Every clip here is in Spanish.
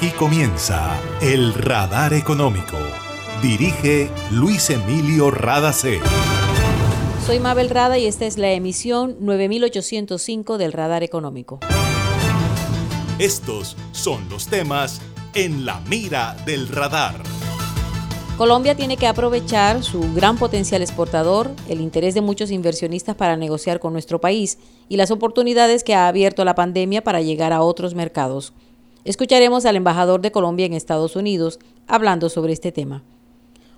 Aquí comienza el Radar Económico. Dirige Luis Emilio Radacé. Soy Mabel Rada y esta es la emisión 9805 del Radar Económico. Estos son los temas en la mira del radar. Colombia tiene que aprovechar su gran potencial exportador, el interés de muchos inversionistas para negociar con nuestro país y las oportunidades que ha abierto la pandemia para llegar a otros mercados. Escucharemos al embajador de Colombia en Estados Unidos hablando sobre este tema.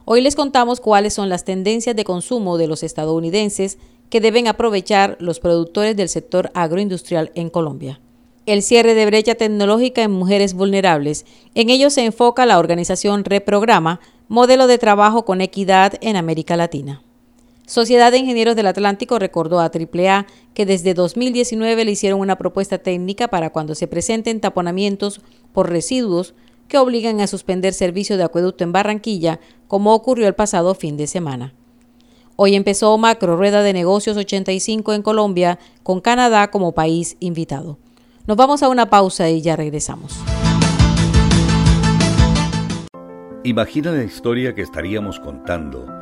Hoy les contamos cuáles son las tendencias de consumo de los estadounidenses que deben aprovechar los productores del sector agroindustrial en Colombia. El cierre de brecha tecnológica en mujeres vulnerables. En ello se enfoca la organización Reprograma, modelo de trabajo con equidad en América Latina. Sociedad de Ingenieros del Atlántico recordó a AAA que desde 2019 le hicieron una propuesta técnica para cuando se presenten taponamientos por residuos que obligan a suspender servicio de acueducto en Barranquilla, como ocurrió el pasado fin de semana. Hoy empezó Macro Rueda de Negocios 85 en Colombia, con Canadá como país invitado. Nos vamos a una pausa y ya regresamos. Imagina la historia que estaríamos contando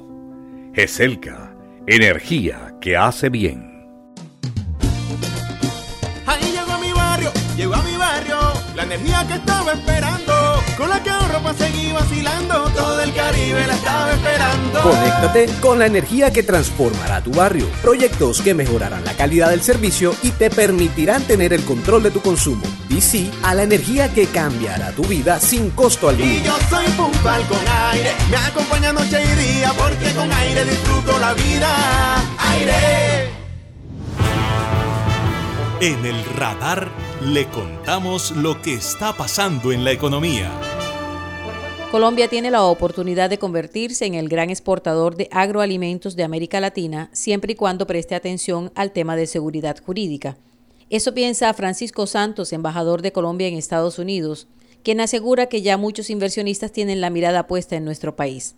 GESELCA, energía que hace bien. Ahí llegó a mi barrio, llegó a mi barrio, la energía que estaba esperando, con la que ahorro para seguir vacilando, todo el Caribe la estaba esperando. Conéctate con la energía que transformará tu barrio, proyectos que mejorarán la calidad del servicio y te permitirán tener el control de tu consumo. DC a la energía que cambiará tu vida sin costo alguno. Y yo soy puntual con aire, me acompaña noche y día, porque con aire disfruto la vida. Aire. En el radar le contamos lo que está pasando en la economía. Colombia tiene la oportunidad de convertirse en el gran exportador de agroalimentos de América Latina siempre y cuando preste atención al tema de seguridad jurídica. Eso piensa Francisco Santos, embajador de Colombia en Estados Unidos, quien asegura que ya muchos inversionistas tienen la mirada puesta en nuestro país.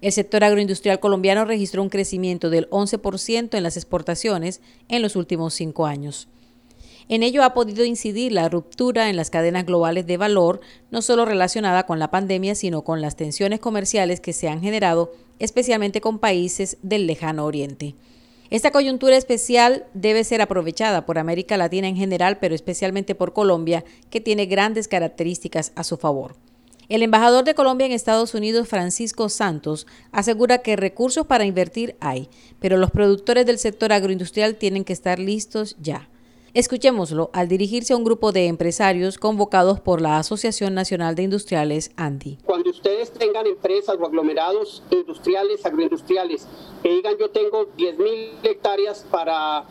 El sector agroindustrial colombiano registró un crecimiento del 11% en las exportaciones en los últimos cinco años. En ello ha podido incidir la ruptura en las cadenas globales de valor, no solo relacionada con la pandemia, sino con las tensiones comerciales que se han generado, especialmente con países del lejano oriente. Esta coyuntura especial debe ser aprovechada por América Latina en general, pero especialmente por Colombia, que tiene grandes características a su favor. El embajador de Colombia en Estados Unidos, Francisco Santos, asegura que recursos para invertir hay, pero los productores del sector agroindustrial tienen que estar listos ya. Escuchémoslo al dirigirse a un grupo de empresarios convocados por la Asociación Nacional de Industriales, ANDI. Cuando ustedes tengan empresas o aglomerados industriales, agroindustriales, que digan yo tengo 10 mil hectáreas para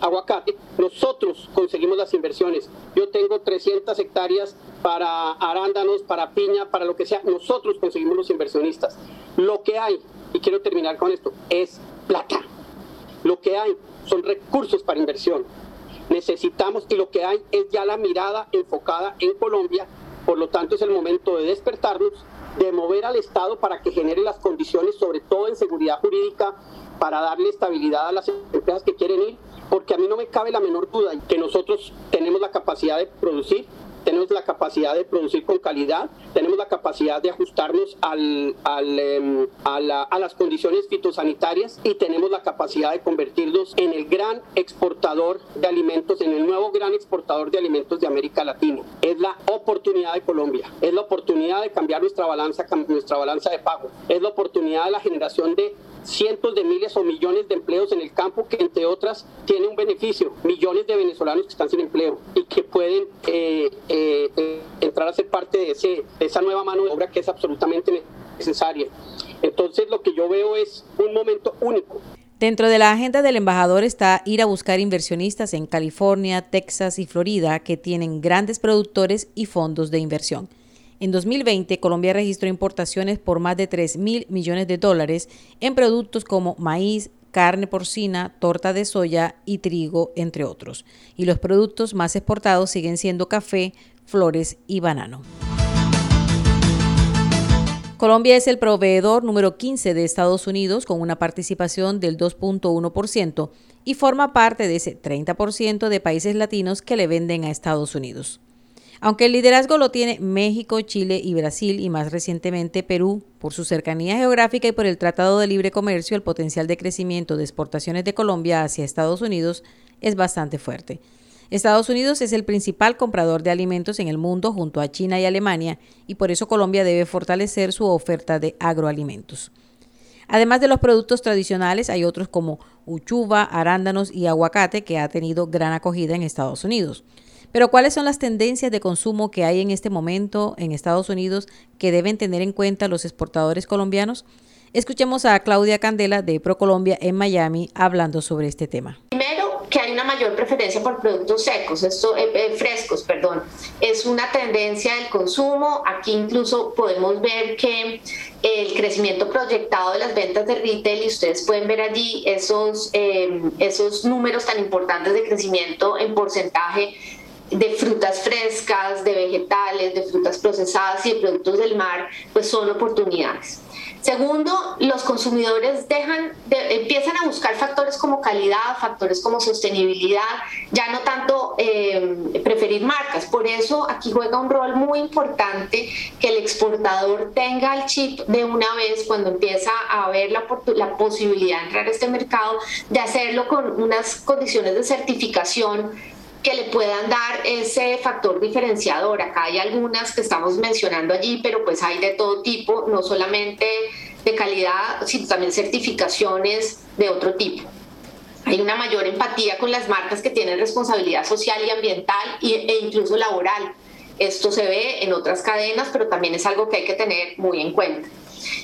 aguacate, nosotros conseguimos las inversiones. Yo tengo 300 hectáreas para arándanos, para piña, para lo que sea. Nosotros conseguimos los inversionistas. Lo que hay, y quiero terminar con esto, es plata. Lo que hay son recursos para inversión necesitamos y lo que hay es ya la mirada enfocada en Colombia, por lo tanto es el momento de despertarnos, de mover al Estado para que genere las condiciones, sobre todo en seguridad jurídica, para darle estabilidad a las empresas que quieren ir, porque a mí no me cabe la menor duda que nosotros tenemos la capacidad de producir, tenemos la capacidad de producir con calidad, tenemos la capacidad de ajustarnos em, a, las condiciones fitosanitarias y tenemos la capacidad de convertirnos en el gran exportador de alimentos, en el nuevo gran exportador de alimentos de América Latina. Es la oportunidad de Colombia, es la oportunidad de cambiar nuestra balanza, nuestra balanza de pago, es la oportunidad de la generación de cientos de miles o millones de empleos en el campo que entre otras tiene un beneficio, millones de venezolanos que están sin empleo y que pueden eh, eh, entrar a ser parte de, ese, de esa nueva mano de obra que es absolutamente necesaria. Entonces lo que yo veo es un momento único. Dentro de la agenda del embajador está ir a buscar inversionistas en California, Texas y Florida que tienen grandes productores y fondos de inversión. En 2020, Colombia registró importaciones por más de 3 mil millones de dólares en productos como maíz, carne porcina, torta de soya y trigo, entre otros. Y los productos más exportados siguen siendo café, flores y banano. Colombia es el proveedor número 15 de Estados Unidos con una participación del 2.1% y forma parte de ese 30% de países latinos que le venden a Estados Unidos. Aunque el liderazgo lo tiene México, Chile y Brasil y más recientemente Perú, por su cercanía geográfica y por el Tratado de Libre Comercio, el potencial de crecimiento de exportaciones de Colombia hacia Estados Unidos es bastante fuerte. Estados Unidos es el principal comprador de alimentos en el mundo junto a China y Alemania y por eso Colombia debe fortalecer su oferta de agroalimentos. Además de los productos tradicionales, hay otros como uchuva, arándanos y aguacate que ha tenido gran acogida en Estados Unidos. Pero ¿cuáles son las tendencias de consumo que hay en este momento en Estados Unidos que deben tener en cuenta los exportadores colombianos? Escuchemos a Claudia Candela de ProColombia en Miami hablando sobre este tema que hay una mayor preferencia por productos secos, esto, eh, eh, frescos, perdón. Es una tendencia del consumo. Aquí incluso podemos ver que el crecimiento proyectado de las ventas de retail, y ustedes pueden ver allí esos, eh, esos números tan importantes de crecimiento en porcentaje de frutas frescas, de vegetales, de frutas procesadas y de productos del mar, pues son oportunidades. Segundo, los consumidores dejan empiezan a buscar factores como calidad, factores como sostenibilidad, ya no tanto eh, preferir marcas. Por eso aquí juega un rol muy importante que el exportador tenga el chip de una vez cuando empieza a ver la, la posibilidad de entrar a este mercado, de hacerlo con unas condiciones de certificación que le puedan dar ese factor diferenciador. Acá hay algunas que estamos mencionando allí, pero pues hay de todo tipo, no solamente de calidad, sino también certificaciones de otro tipo. Hay una mayor empatía con las marcas que tienen responsabilidad social y ambiental e incluso laboral. Esto se ve en otras cadenas, pero también es algo que hay que tener muy en cuenta.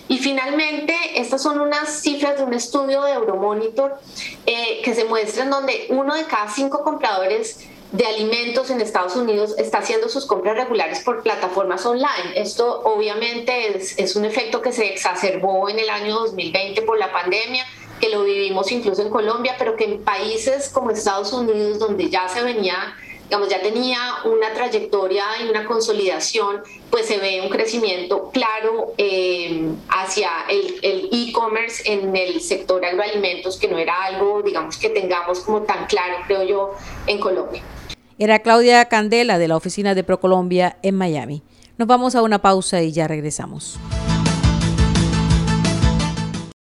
Y finalmente, estas son unas cifras de un estudio de Euromonitor eh, que se muestran donde uno de cada cinco compradores de alimentos en Estados Unidos está haciendo sus compras regulares por plataformas online. Esto obviamente es, un efecto que se exacerbó en el año 2020 por la pandemia, que lo vivimos incluso en Colombia, pero que en países como Estados Unidos, donde ya se venía digamos, ya tenía una trayectoria y una consolidación, pues se ve un crecimiento claro eh, hacia el e-commerce en el sector agroalimentos, que no era algo, digamos, que tengamos como tan claro, creo yo, en Colombia. Era Claudia Candela de la oficina de ProColombia en Miami. Nos vamos a una pausa y ya regresamos.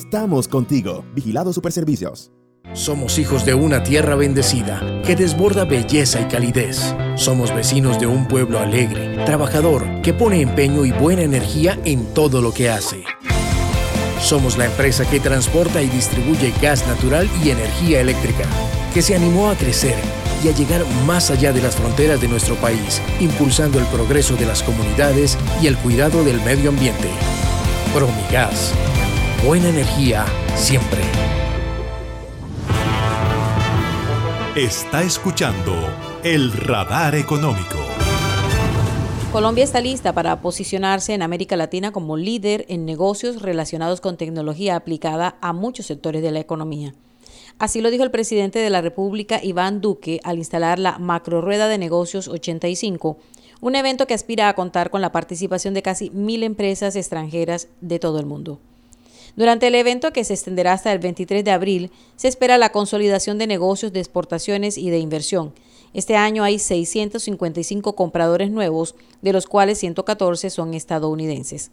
Estamos contigo. Vigilado Superservicios. Somos hijos de una tierra bendecida que desborda belleza y calidez. Somos vecinos de un pueblo alegre, trabajador, que pone empeño y buena energía en todo lo que hace. Somos la empresa que transporta y distribuye gas natural y energía eléctrica, que se animó a crecer y a llegar más allá de las fronteras de nuestro país, impulsando el progreso de las comunidades y el cuidado del medio ambiente. Promigas buena energía siempre. Está escuchando el radar económico. Colombia está lista para posicionarse en América Latina como líder en negocios relacionados con tecnología aplicada a muchos sectores de la economía. Así lo dijo el presidente de la República, Iván Duque, al instalar la Macro Rueda de Negocios 85, un evento que aspira a contar con la participación de casi mil empresas extranjeras de todo el mundo. Durante el evento, que se extenderá hasta el 23 de abril, se espera la consolidación de negocios de exportaciones y de inversión. Este año hay 655 compradores nuevos, de los cuales 114 son estadounidenses.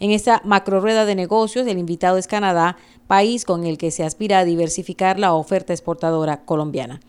En esta macro rueda de negocios, el invitado es Canadá, país con el que se aspira a diversificar la oferta exportadora colombiana.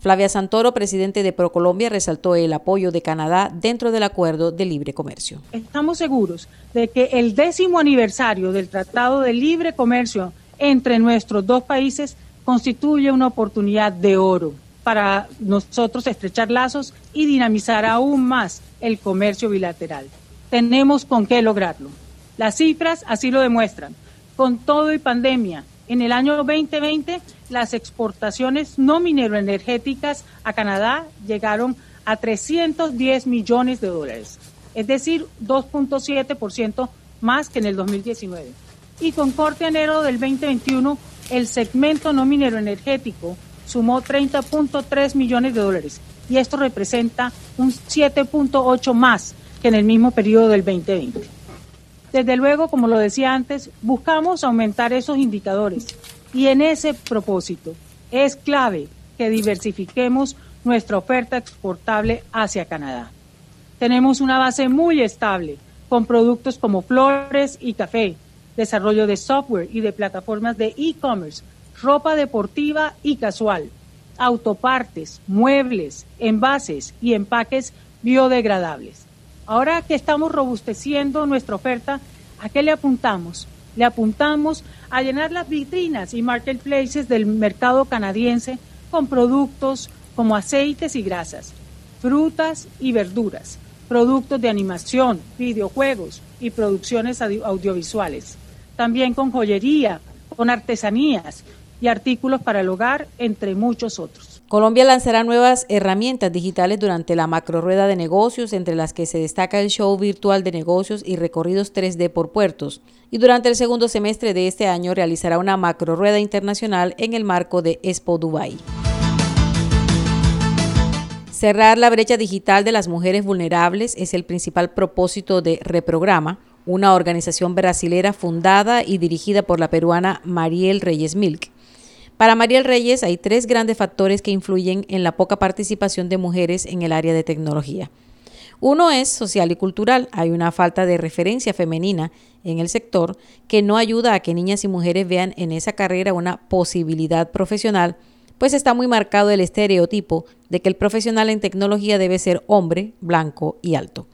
Flavia Santoro, presidente de ProColombia, resaltó el apoyo de Canadá dentro del acuerdo de libre comercio. Estamos seguros de que el décimo aniversario del Tratado de Libre Comercio entre nuestros dos países constituye una oportunidad de oro para nosotros estrechar lazos y dinamizar aún más el comercio bilateral. Tenemos con qué lograrlo. Las cifras así lo demuestran. Con todo y pandemia, en el año 2020 las exportaciones no mineroenergéticas a Canadá llegaron a 310 millones de dólares, es decir, 2.7% más que en el 2019. Y con corte enero del 2021, el segmento no minero energético sumó 30.3 millones de dólares y esto representa un 7.8 más que en el mismo periodo del 2020. Desde luego, como lo decía antes, buscamos aumentar esos indicadores y en ese propósito es clave que diversifiquemos nuestra oferta exportable hacia Canadá. Tenemos una base muy estable con productos como flores y café, desarrollo de software y de plataformas de e-commerce, ropa deportiva y casual, autopartes, muebles, envases y empaques biodegradables. Ahora que estamos robusteciendo nuestra oferta, ¿a qué le apuntamos? Le apuntamos a llenar las vitrinas y marketplaces del mercado canadiense con productos como aceites y grasas, frutas y verduras, productos de animación, videojuegos y producciones audiovisuales. También con joyería, con artesanías y artículos para el hogar, entre muchos otros. Colombia lanzará nuevas herramientas digitales durante la macro rueda de negocios, entre las que se destaca el show virtual de negocios y recorridos 3D por puertos. Y durante el segundo semestre de este año realizará una macro rueda internacional en el marco de Expo Dubai. Cerrar la brecha digital de las mujeres vulnerables es el principal propósito de Reprograma, una organización brasilera fundada y dirigida por la peruana Mariel Reyes Milk. Para Mariel Reyes hay tres grandes factores que influyen en la poca participación de mujeres en el área de tecnología. Uno es social y cultural. Hay una falta de referencia femenina en el sector que no ayuda a que niñas y mujeres vean en esa carrera una posibilidad profesional, pues está muy marcado el estereotipo de que el profesional en tecnología debe ser hombre, blanco y alto.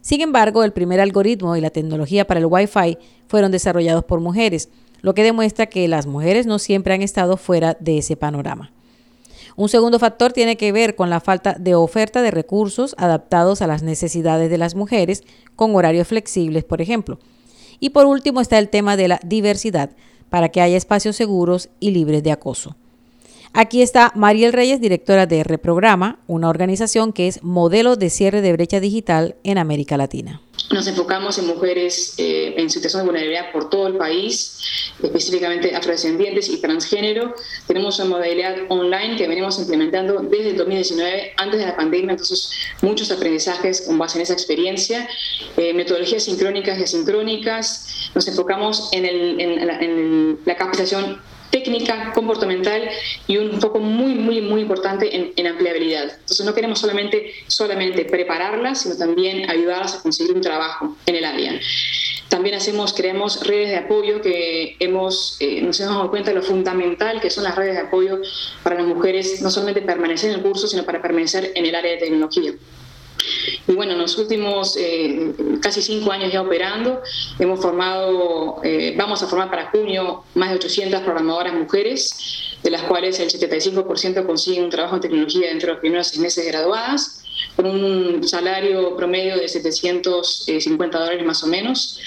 Sin embargo, el primer algoritmo y la tecnología para el Wi-Fi fueron desarrollados por mujeres lo que demuestra que las mujeres no siempre han estado fuera de ese panorama. Un segundo factor tiene que ver con la falta de oferta de recursos adaptados a las necesidades de las mujeres, con horarios flexibles, por ejemplo. Y por último está el tema de la diversidad, para que haya espacios seguros y libres de acoso. Aquí está Mariel Reyes, directora de Reprograma, una organización que es modelo de cierre de brecha digital en América Latina. Nos enfocamos en mujeres eh, en situación de vulnerabilidad por todo el país, específicamente afrodescendientes y transgénero. Tenemos una modalidad online que venimos implementando desde el 2019, antes de la pandemia, entonces muchos aprendizajes con base en esa experiencia, eh, metodologías sincrónicas y asincrónicas. Nos enfocamos en, en la capacitación técnica, comportamental y un foco muy, muy, muy importante en, ampliabilidad. Entonces no queremos solamente, solamente prepararlas, sino también ayudarlas a conseguir un trabajo en el área. También hacemos, creamos redes de apoyo que hemos, eh, nos hemos dado cuenta de lo fundamental que son las redes de apoyo para las mujeres, no solamente permanecer en el curso, sino para permanecer en el área de tecnología. Y bueno, en los últimos eh, casi cinco años ya operando, hemos formado, eh, vamos a formar para junio más de 800 programadoras mujeres, de las cuales el 75% consiguen un trabajo en tecnología dentro de los primeros seis meses graduadas, con un salario promedio de 750 dólares más o menos.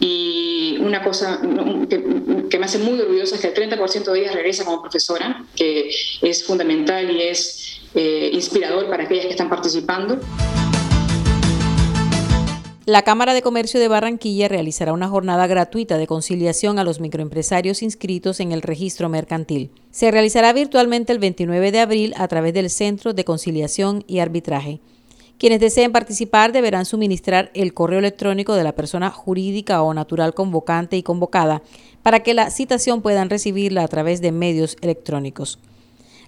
Y una cosa que, que me hace muy orgullosa es que el 30% de ellas regresa como profesora, que es fundamental y es eh, inspirador para aquellas que están participando. La Cámara de Comercio de Barranquilla realizará una jornada gratuita de conciliación a los microempresarios inscritos en el registro mercantil. Se realizará virtualmente el 29 de abril a través del Centro de Conciliación y Arbitraje. Quienes deseen participar deberán suministrar el correo electrónico de la persona jurídica o natural convocante y convocada para que la citación puedan recibirla a través de medios electrónicos.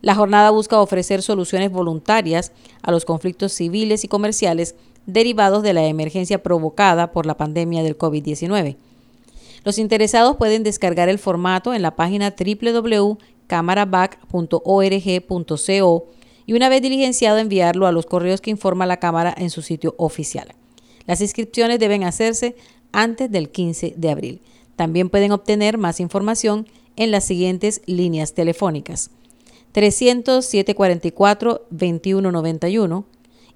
La jornada busca ofrecer soluciones voluntarias a los conflictos civiles y comerciales derivados de la emergencia provocada por la pandemia del COVID-19. Los interesados pueden descargar el formato en la página www.camarabac.org.co y una vez diligenciado enviarlo a los correos que informa la Cámara en su sitio oficial. Las inscripciones deben hacerse antes del 15 de abril. También pueden obtener más información en las siguientes líneas telefónicas. 300-744-2191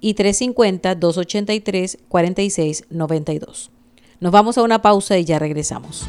y 350-283-4692. Nos vamos a una pausa y ya regresamos.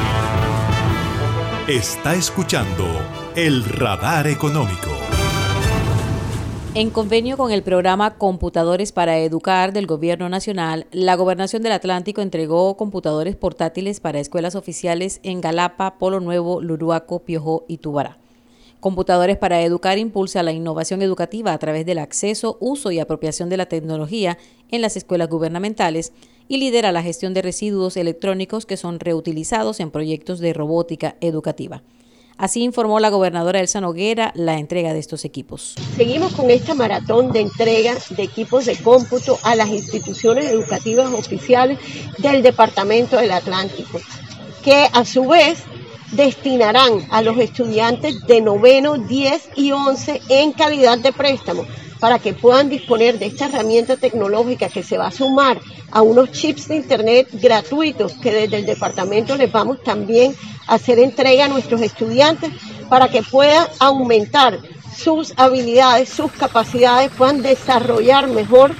Está escuchando el radar económico. En convenio con el programa Computadores para Educar del Gobierno Nacional, la Gobernación del Atlántico entregó computadores portátiles para escuelas oficiales en Galapa, Polo Nuevo, Luruaco, Piojó y Tubará. Computadores para Educar impulsa la innovación educativa a través del acceso, uso y apropiación de la tecnología en las escuelas gubernamentales y lidera la gestión de residuos electrónicos que son reutilizados en proyectos de robótica educativa. Así informó la gobernadora Elsa Noguera la entrega de estos equipos. Seguimos con esta maratón de entrega de equipos de cómputo a las instituciones educativas oficiales del Departamento del Atlántico, que a su vez destinarán a los estudiantes de noveno, 10 y 11 en calidad de préstamo para que puedan disponer de esta herramienta tecnológica que se va a sumar a unos chips de internet gratuitos que desde el departamento les vamos también a hacer entrega a nuestros estudiantes para que puedan aumentar sus habilidades, sus capacidades, puedan desarrollar mejor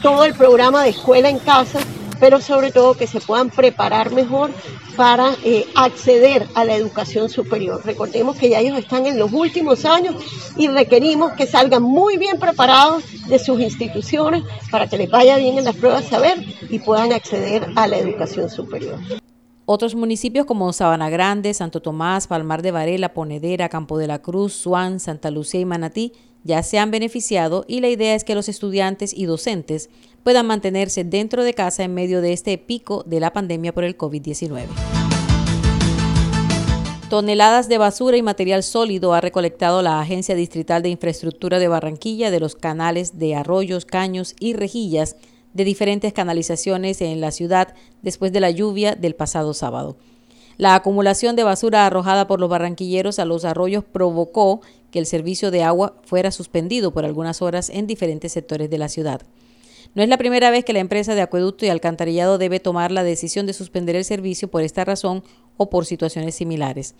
todo el programa de escuela en casa pero sobre todo que se puedan preparar mejor para eh, acceder a la educación superior. Recordemos que ya ellos están en los últimos años y requerimos que salgan muy bien preparados de sus instituciones para que les vaya bien en las pruebas saber y puedan acceder a la educación superior. Otros municipios como Sabana Grande, Santo Tomás, Palmar de Varela, Ponedera, Campo de la Cruz, Suán, Santa Lucía y Manatí ya se han beneficiado y la idea es que los estudiantes y docentes puedan mantenerse dentro de casa en medio de este pico de la pandemia por el COVID-19. Toneladas de basura y material sólido ha recolectado la Agencia Distrital de Infraestructura de Barranquilla de los canales de arroyos, caños y rejillas de diferentes canalizaciones en la ciudad después de la lluvia del pasado sábado. La acumulación de basura arrojada por los barranquilleros a los arroyos provocó que el servicio de agua fuera suspendido por algunas horas en diferentes sectores de la ciudad. No es la primera vez que la empresa de acueducto y alcantarillado debe tomar la decisión de suspender el servicio por esta razón o por situaciones similares.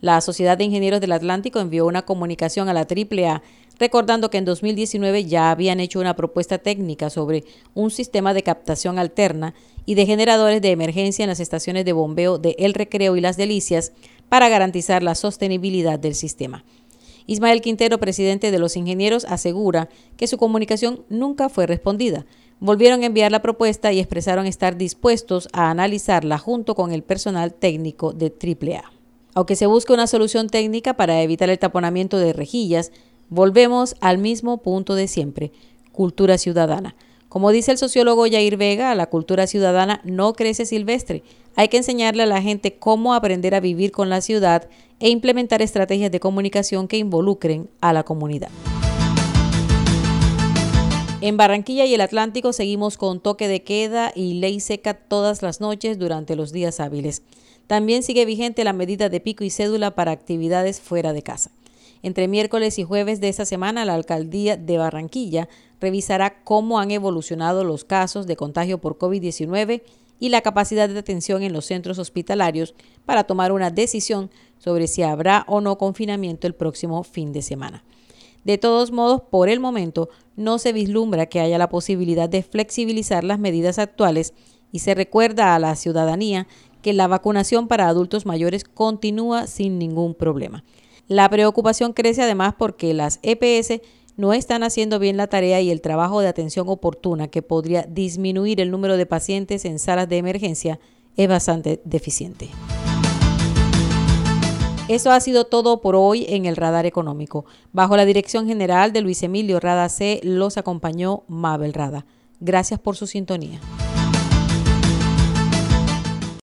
La Sociedad de Ingenieros del Atlántico envió una comunicación a la AAA recordando que en 2019 ya habían hecho una propuesta técnica sobre un sistema de captación alterna y de generadores de emergencia en las estaciones de bombeo de El Recreo y Las Delicias para garantizar la sostenibilidad del sistema. Ismael Quintero, presidente de los ingenieros, asegura que su comunicación nunca fue respondida, volvieron a enviar la propuesta y expresaron estar dispuestos a analizarla junto con el personal técnico de AAA. Aunque se busca una solución técnica para evitar el taponamiento de rejillas, volvemos al mismo punto de siempre, cultura ciudadana. Como dice el sociólogo Jair Vega, la cultura ciudadana no crece silvestre. Hay que enseñarle a la gente cómo aprender a vivir con la ciudad e implementar estrategias de comunicación que involucren a la comunidad. En Barranquilla y el Atlántico seguimos con toque de queda y ley seca todas las noches durante los días hábiles. También sigue vigente la medida de pico y cédula para actividades fuera de casa. Entre miércoles y jueves de esta semana, la alcaldía de Barranquilla revisará cómo han evolucionado los casos de contagio por COVID-19 y la capacidad de atención en los centros hospitalarios para tomar una decisión sobre si habrá o no confinamiento el próximo fin de semana. De todos modos, por el momento, no se vislumbra que haya la posibilidad de flexibilizar las medidas actuales y se recuerda a la ciudadanía que la vacunación para adultos mayores continúa sin ningún problema. La preocupación crece además porque las EPS no están haciendo bien la tarea y el trabajo de atención oportuna que podría disminuir el número de pacientes en salas de emergencia es bastante deficiente. Eso ha sido todo por hoy en el Radar Económico. Bajo la dirección general de Luis Emilio Rada C, los acompañó Mabel Rada. Gracias por su sintonía.